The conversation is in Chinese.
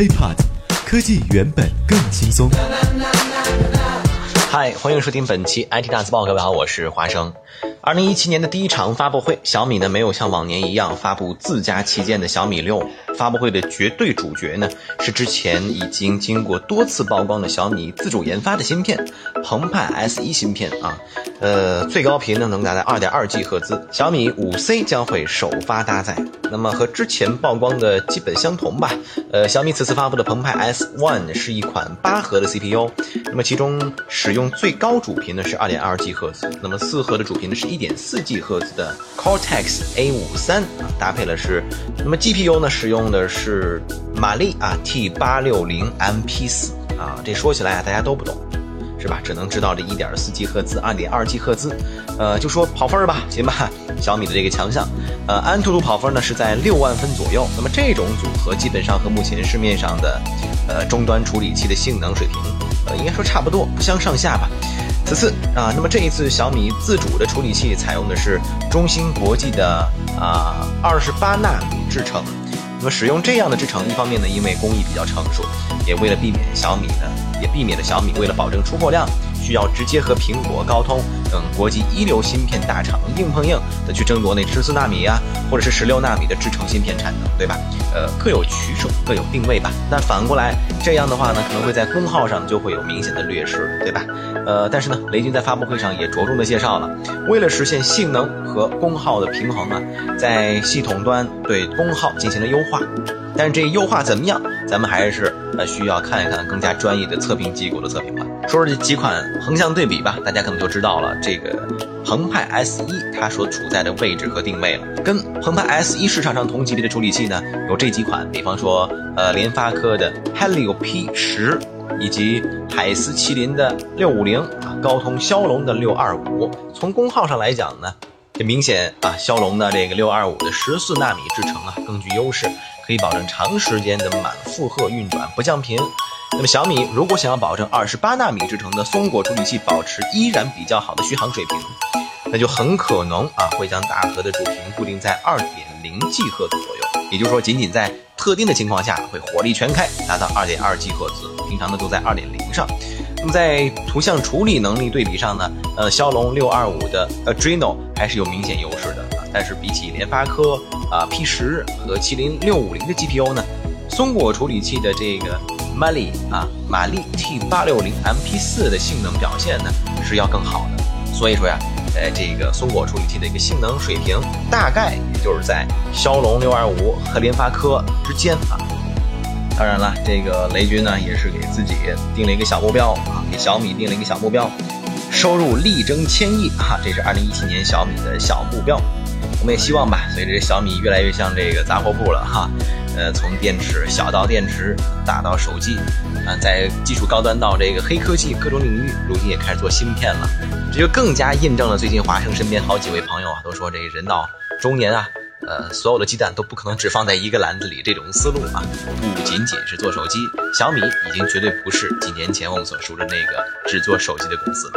HiPod，科技原本更轻松。嗨，欢迎收听本期 IT 大字报，各位好，我是华生。二零一七年的第一场发布会，小米呢没有像往年一样发布自家旗舰的小米六。发布会的绝对主角呢，是之前已经经过多次曝光的小米自主研发的芯片——澎湃 S 一芯片啊。呃，最高频呢能达到二点二 G 赫兹，小米五 C 将会首发搭载。那么和之前曝光的基本相同吧。呃，小米此次发布的澎湃 S One 是一款八核的 CPU，那么其中使用最高主频呢是二点二 G 赫兹，那么四核的主频呢是一点四 G 赫兹的 Cortex A 五三啊，搭配了是，那么 GPU 呢使用的是马力啊 T 八六零 MP 四啊，这说起来啊大家都不懂。是吧？只能知道这一点四 G 赫兹、二点二 G 赫兹，呃，就说跑分儿吧，行吧？小米的这个强项，呃，安兔兔跑分呢是在六万分左右。那么这种组合基本上和目前市面上的，呃，终端处理器的性能水平，呃，应该说差不多，不相上下吧。此次啊，那么这一次小米自主的处理器采用的是中芯国际的啊二十八纳米制程。那么使用这样的制程，一方面呢，因为工艺比较成熟，也为了避免小米呢，也避免了小米为了保证出货量。需要直接和苹果、高通等国际一流芯片大厂硬碰硬的去争夺那十四纳米啊，或者是十六纳米的制程芯片产能，对吧？呃，各有取舍，各有定位吧。但反过来，这样的话呢，可能会在功耗上就会有明显的劣势，对吧？呃，但是呢，雷军在发布会上也着重的介绍了，为了实现性能和功耗的平衡啊，在系统端对功耗进行了优化。但是这优化怎么样？咱们还是那需要看一看更加专业的测评机构的测评了。说说这几款横向对比吧，大家可能就知道了这个澎湃 S 一它所处在的位置和定位了。跟澎湃 S 一市场上同级别的处理器呢，有这几款，比方说呃联发科的 Helio P 十，以及海思麒麟的六五零啊，高通骁龙的六二五。从功耗上来讲呢，这明显啊，骁龙的这个六二五的十四纳米制程啊更具优势。可以保证长时间的满负荷运转不降频。那么小米如果想要保证二十八纳米制成的松果处理器保持依然比较好的续航水平，那就很可能啊会将大核的主频固定在二点零 G 赫兹左右。也就是说，仅仅在特定的情况下会火力全开，达到二点二 G 赫兹，平常呢都在二点零上。那么在图像处理能力对比上呢，呃，骁龙六二五的 Adreno 还是有明显优势的。但是比起联发科啊 P 十和麒麟六五零的 GPU 呢，松果处理器的这个 Mali 啊马力 T 八六零 MP 四的性能表现呢是要更好的。所以说呀，呃，这个松果处理器的一个性能水平大概也就是在骁龙六二五和联发科之间啊。当然了，这个雷军呢也是给自己定了一个小目标啊，给小米定了一个小目标，收入力争千亿啊，这是二零一七年小米的小目标。我们也希望吧，随着小米越来越像这个杂货铺了哈，呃，从电池小到电池，大到手机，啊，在技术高端到这个黑科技各种领域，如今也开始做芯片了，这就更加印证了最近华生身边好几位朋友啊都说，这人到中年啊，呃，所有的鸡蛋都不可能只放在一个篮子里，这种思路啊，不仅仅是做手机，小米已经绝对不是几年前我们所说的那个只做手机的公司。